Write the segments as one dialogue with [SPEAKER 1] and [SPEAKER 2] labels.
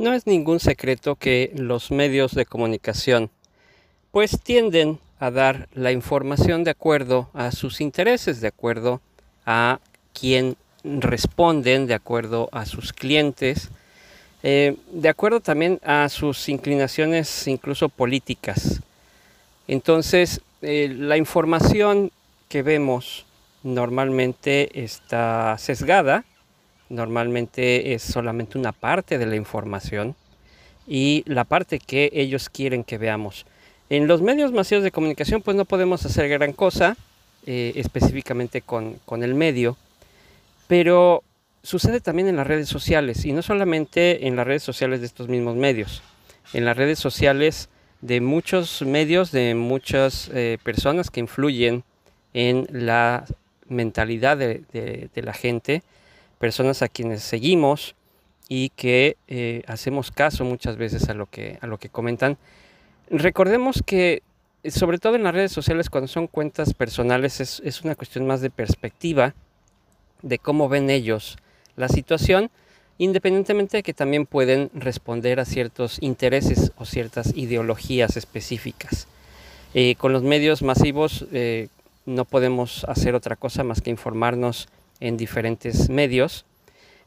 [SPEAKER 1] No es ningún secreto que los medios de comunicación pues tienden a dar la información de acuerdo a sus intereses, de acuerdo a quién responden, de acuerdo a sus clientes, eh, de acuerdo también a sus inclinaciones incluso políticas. Entonces, eh, la información que vemos normalmente está sesgada normalmente es solamente una parte de la información y la parte que ellos quieren que veamos. En los medios masivos de comunicación pues no podemos hacer gran cosa eh, específicamente con, con el medio, pero sucede también en las redes sociales y no solamente en las redes sociales de estos mismos medios, en las redes sociales de muchos medios, de muchas eh, personas que influyen en la mentalidad de, de la gente personas a quienes seguimos y que eh, hacemos caso muchas veces a lo que, a lo que comentan. Recordemos que sobre todo en las redes sociales cuando son cuentas personales es, es una cuestión más de perspectiva, de cómo ven ellos la situación, independientemente de que también pueden responder a ciertos intereses o ciertas ideologías específicas. Eh, con los medios masivos eh, no podemos hacer otra cosa más que informarnos en diferentes medios,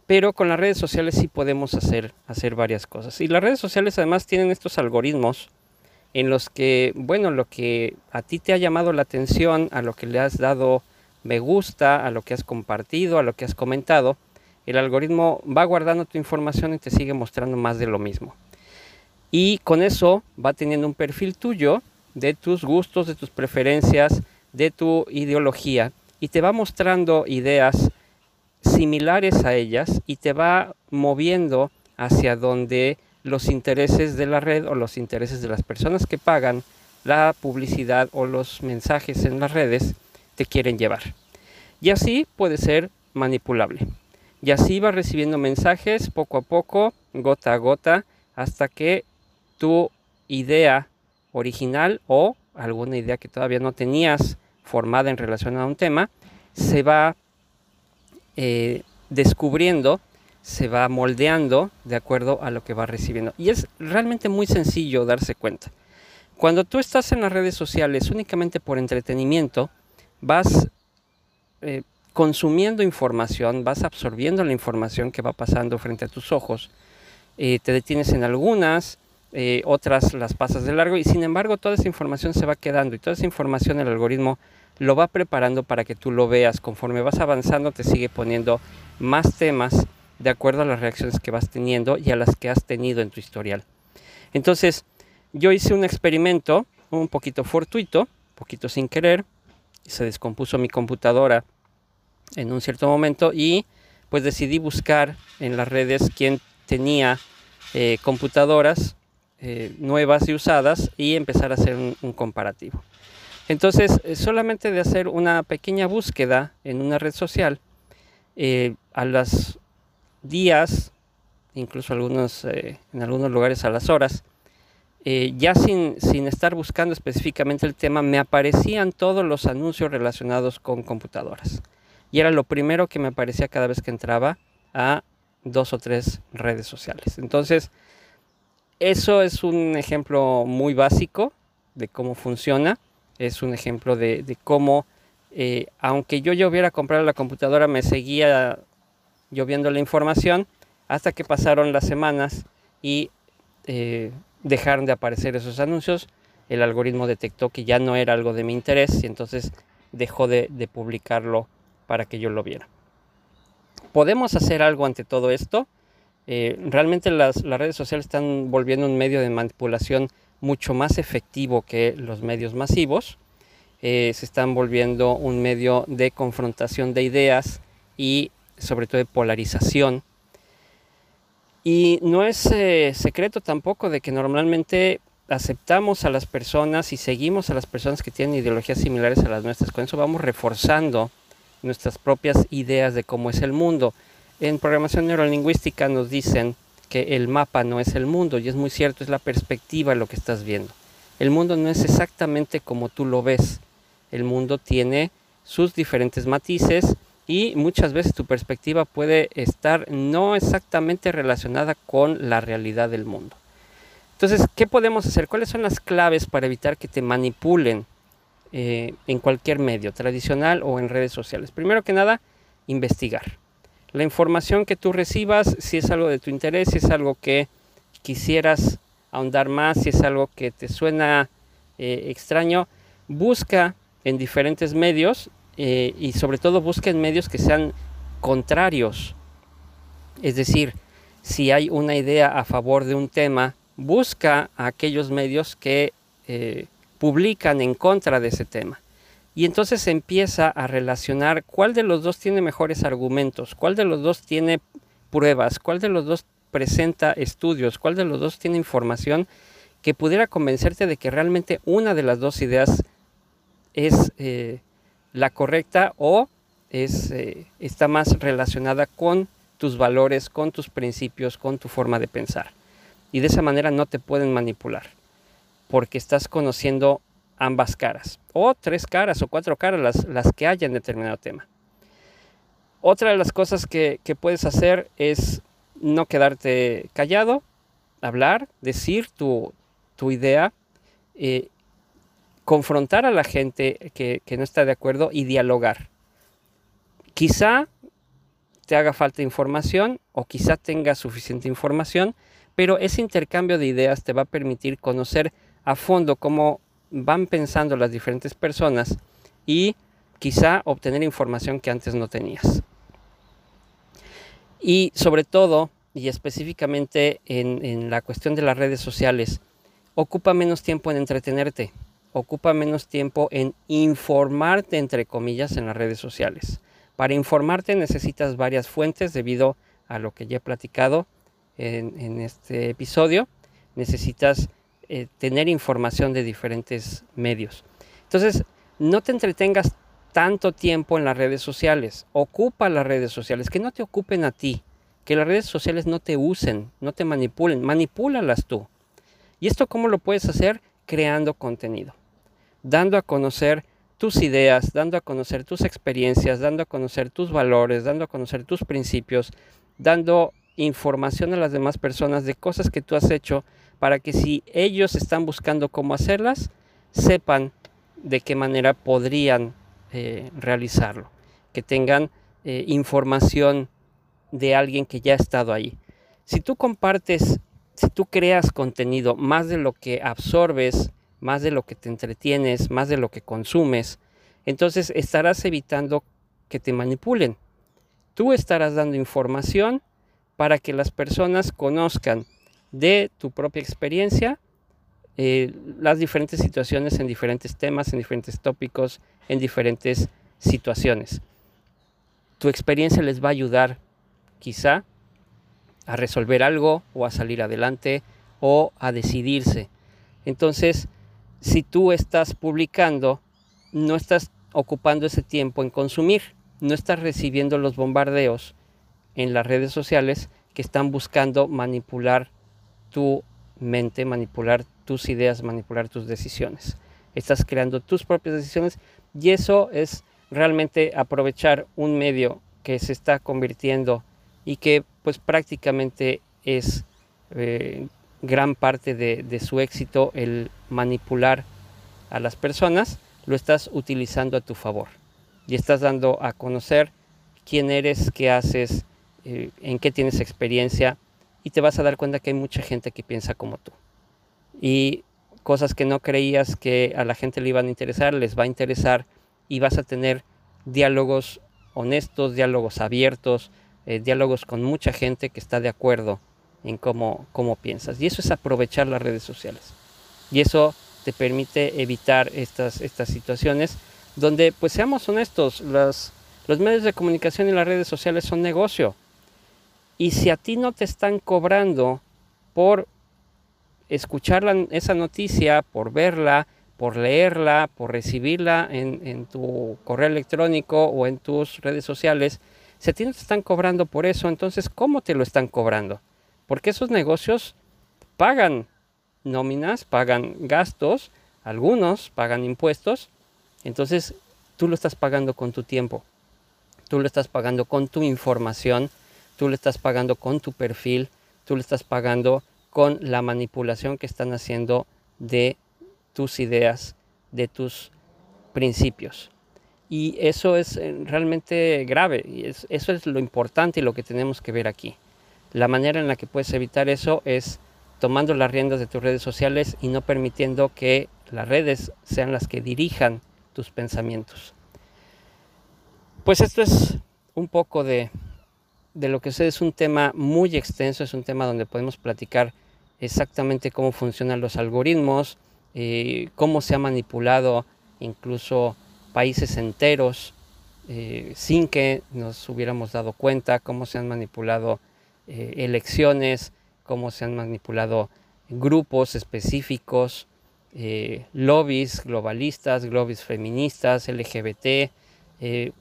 [SPEAKER 1] pero con las redes sociales sí podemos hacer, hacer varias cosas. Y las redes sociales además tienen estos algoritmos en los que, bueno, lo que a ti te ha llamado la atención, a lo que le has dado me gusta, a lo que has compartido, a lo que has comentado, el algoritmo va guardando tu información y te sigue mostrando más de lo mismo. Y con eso va teniendo un perfil tuyo de tus gustos, de tus preferencias, de tu ideología y te va mostrando ideas similares a ellas y te va moviendo hacia donde los intereses de la red o los intereses de las personas que pagan la publicidad o los mensajes en las redes te quieren llevar. Y así puede ser manipulable. Y así vas recibiendo mensajes poco a poco, gota a gota, hasta que tu idea original o alguna idea que todavía no tenías formada en relación a un tema, se va eh, descubriendo, se va moldeando de acuerdo a lo que va recibiendo. Y es realmente muy sencillo darse cuenta. Cuando tú estás en las redes sociales únicamente por entretenimiento, vas eh, consumiendo información, vas absorbiendo la información que va pasando frente a tus ojos, eh, te detienes en algunas, otras las pasas de largo y sin embargo toda esa información se va quedando y toda esa información el algoritmo lo va preparando para que tú lo veas. Conforme vas avanzando te sigue poniendo más temas de acuerdo a las reacciones que vas teniendo y a las que has tenido en tu historial. Entonces, yo hice un experimento un poquito fortuito, un poquito sin querer, se descompuso mi computadora en un cierto momento y pues decidí buscar en las redes quién tenía eh, computadoras eh, nuevas y usadas y empezar a hacer un comparativo. Entonces, eh, solamente de hacer una pequeña búsqueda en una red social, eh, a los días, incluso algunos, eh, en algunos lugares a las horas, ya sin, sin estar buscando específicamente el tema, me aparecían todos los anuncios relacionados con computadoras. Y era lo primero que me aparecía cada vez que entraba a dos o tres redes sociales. Entonces, eso es un ejemplo muy básico de cómo funciona es un ejemplo de, cómo, eh, aunque yo ya hubiera comprado la computadora, me seguía lloviendo la información hasta que pasaron las semanas y eh, dejaron de aparecer esos anuncios. el algoritmo detectó que ya no era algo de mi interés y entonces dejó de, publicarlo para que yo lo viera. ¿Podemos hacer algo ante todo esto? Eh, realmente las, redes sociales están volviendo un medio de manipulación mucho más efectivo que los medios masivos. Eh, se están volviendo un medio de confrontación de ideas y sobre todo de polarización. Y no es eh, secreto tampoco de que normalmente aceptamos a las personas y seguimos a las personas que tienen ideologías similares a las nuestras. Con eso vamos reforzando nuestras propias ideas de cómo es el mundo. En programación neurolingüística nos dicen que el mapa no es el mundo y es muy cierto, es la perspectiva lo que estás viendo. El mundo no es exactamente como tú lo ves. El mundo tiene sus diferentes matices y muchas veces tu perspectiva puede estar no exactamente relacionada con la realidad del mundo. Entonces, ¿qué podemos hacer? ¿Cuáles son las claves para evitar que te manipulen eh, en cualquier medio, tradicional o en redes sociales? Primero que nada, investigar. La información que tú recibas, si es algo de tu interés, si es algo que quisieras ahondar más, si es algo que te suena eh, extraño, busca en diferentes medios eh, y sobre todo busca en medios que sean contrarios. Es decir, si hay una idea a favor de un tema, busca a aquellos medios que eh, publican en contra de ese tema. Y entonces empieza a relacionar cuál de los dos tiene mejores argumentos, cuál de los dos tiene pruebas, cuál de los dos presenta estudios, cuál de los dos tiene información que pudiera convencerte de que realmente una de las dos ideas es eh, la correcta o es, eh, está más relacionada con tus valores, con tus principios, con tu forma de pensar. Y de esa manera no te pueden manipular porque estás conociendo ambas caras o tres caras o cuatro caras las, las que haya en determinado tema. Otra de las cosas que, puedes hacer es no quedarte callado, hablar, decir tu, idea, eh, confrontar a la gente que, que, no está de acuerdo y dialogar. Quizá te haga falta información o quizá tenga suficiente información, pero ese intercambio de ideas te va a permitir conocer a fondo cómo van pensando las diferentes personas y quizá obtener información que antes no tenías. Y sobre todo, y específicamente en, la cuestión de las redes sociales, ocupa menos tiempo en entretenerte, ocupa menos tiempo en informarte, entre comillas, en las redes sociales. Para informarte necesitas varias fuentes debido a lo que ya he platicado en, este episodio, necesitas eh, tener información de diferentes medios. Entonces, no te entretengas tanto tiempo en las redes sociales, ocupa las redes sociales, que no te ocupen a ti, que las redes sociales no te usen, no te manipulen, manipúlalas tú. ¿Y esto cómo lo puedes hacer? Creando contenido, dando a conocer tus ideas, dando a conocer tus experiencias, dando a conocer tus valores, dando a conocer tus principios, dando información a las demás personas de cosas que tú has hecho para que si ellos están buscando cómo hacerlas, sepan de qué manera podrían eh, realizarlo, que tengan eh, información de alguien que ya ha estado ahí. Si tú compartes, si tú creas contenido más de lo que absorbes, más de lo que te entretienes, más de lo que consumes, entonces estarás evitando que te manipulen. Tú estarás dando información para que las personas conozcan de tu propia experiencia eh, las diferentes situaciones en diferentes temas, en diferentes tópicos, en diferentes situaciones. Tu experiencia les va a ayudar quizá a resolver algo o a salir adelante o a decidirse. Entonces, si tú estás publicando, no estás ocupando ese tiempo en consumir, no estás recibiendo los bombardeos en las redes sociales que están buscando manipular tu mente, manipular tus ideas, manipular tus decisiones. Estás creando tus propias decisiones y eso es realmente aprovechar un medio que se está convirtiendo y que pues prácticamente es eh, gran parte de, su éxito el manipular a las personas, lo estás utilizando a tu favor y estás dando a conocer quién eres, qué haces, eh, en qué tienes experiencia y te vas a dar cuenta que hay mucha gente que piensa como tú. Y cosas que no creías que a la gente le iban a interesar, les va a interesar y vas a tener diálogos honestos, diálogos abiertos, eh, diálogos con mucha gente que está de acuerdo en cómo, cómo piensas. Y eso es aprovechar las redes sociales. Y eso te permite evitar estas, estas situaciones donde, pues seamos honestos, los, los medios de comunicación y las redes sociales son negocio. Y si a ti no te están cobrando por escuchar esa noticia, por verla, por leerla, por recibirla en, tu correo electrónico o en tus redes sociales, si a ti no te están cobrando por eso, entonces ¿cómo te lo están cobrando? Porque esos negocios pagan nóminas, pagan gastos, algunos pagan impuestos, entonces tú lo estás pagando con tu tiempo, tú lo estás pagando con tu información, tú lo estás pagando con tu perfil, tú lo estás pagando con la manipulación que están haciendo de tus ideas, de tus principios. Y eso es eh, realmente grave, y eso es lo importante y lo que tenemos que ver aquí. La manera en la que puedes evitar eso es tomando las riendas de tus redes sociales y no permitiendo que las redes sean las que dirijan tus pensamientos. Pues esto es un poco de, de lo que sé, es un tema muy extenso, es un tema donde podemos platicar exactamente cómo funcionan los algoritmos, eh, cómo se ha manipulado incluso países enteros eh, sin que nos hubiéramos dado cuenta, cómo se han manipulado eh, elecciones, cómo se han manipulado grupos específicos, lobbies globalistas, lobbies feministas, LGBT,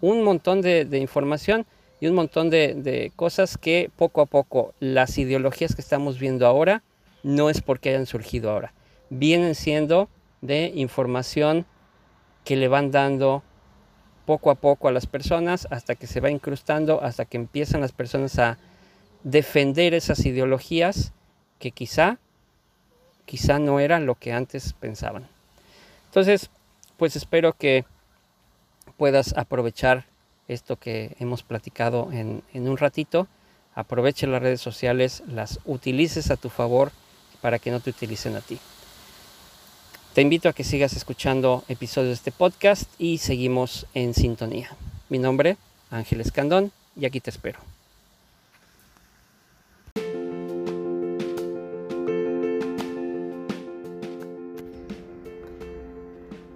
[SPEAKER 1] un montón de, información y un montón de cosas que poco a poco las ideologías que estamos viendo ahora no es porque hayan surgido ahora. Vienen siendo de información que le van dando poco a poco a las personas hasta que se va incrustando, hasta que empiezan las personas a defender esas ideologías que quizá, quizá no eran lo que antes pensaban. Entonces, pues espero que puedas aprovechar esto que hemos platicado en, en un ratito. Aproveche las redes sociales, las utilices a tu favor para que no te utilicen a ti. Te invito a que sigas escuchando episodios de este podcast y seguimos en sintonía. Mi nombre, Ángel Escandón, y aquí te espero.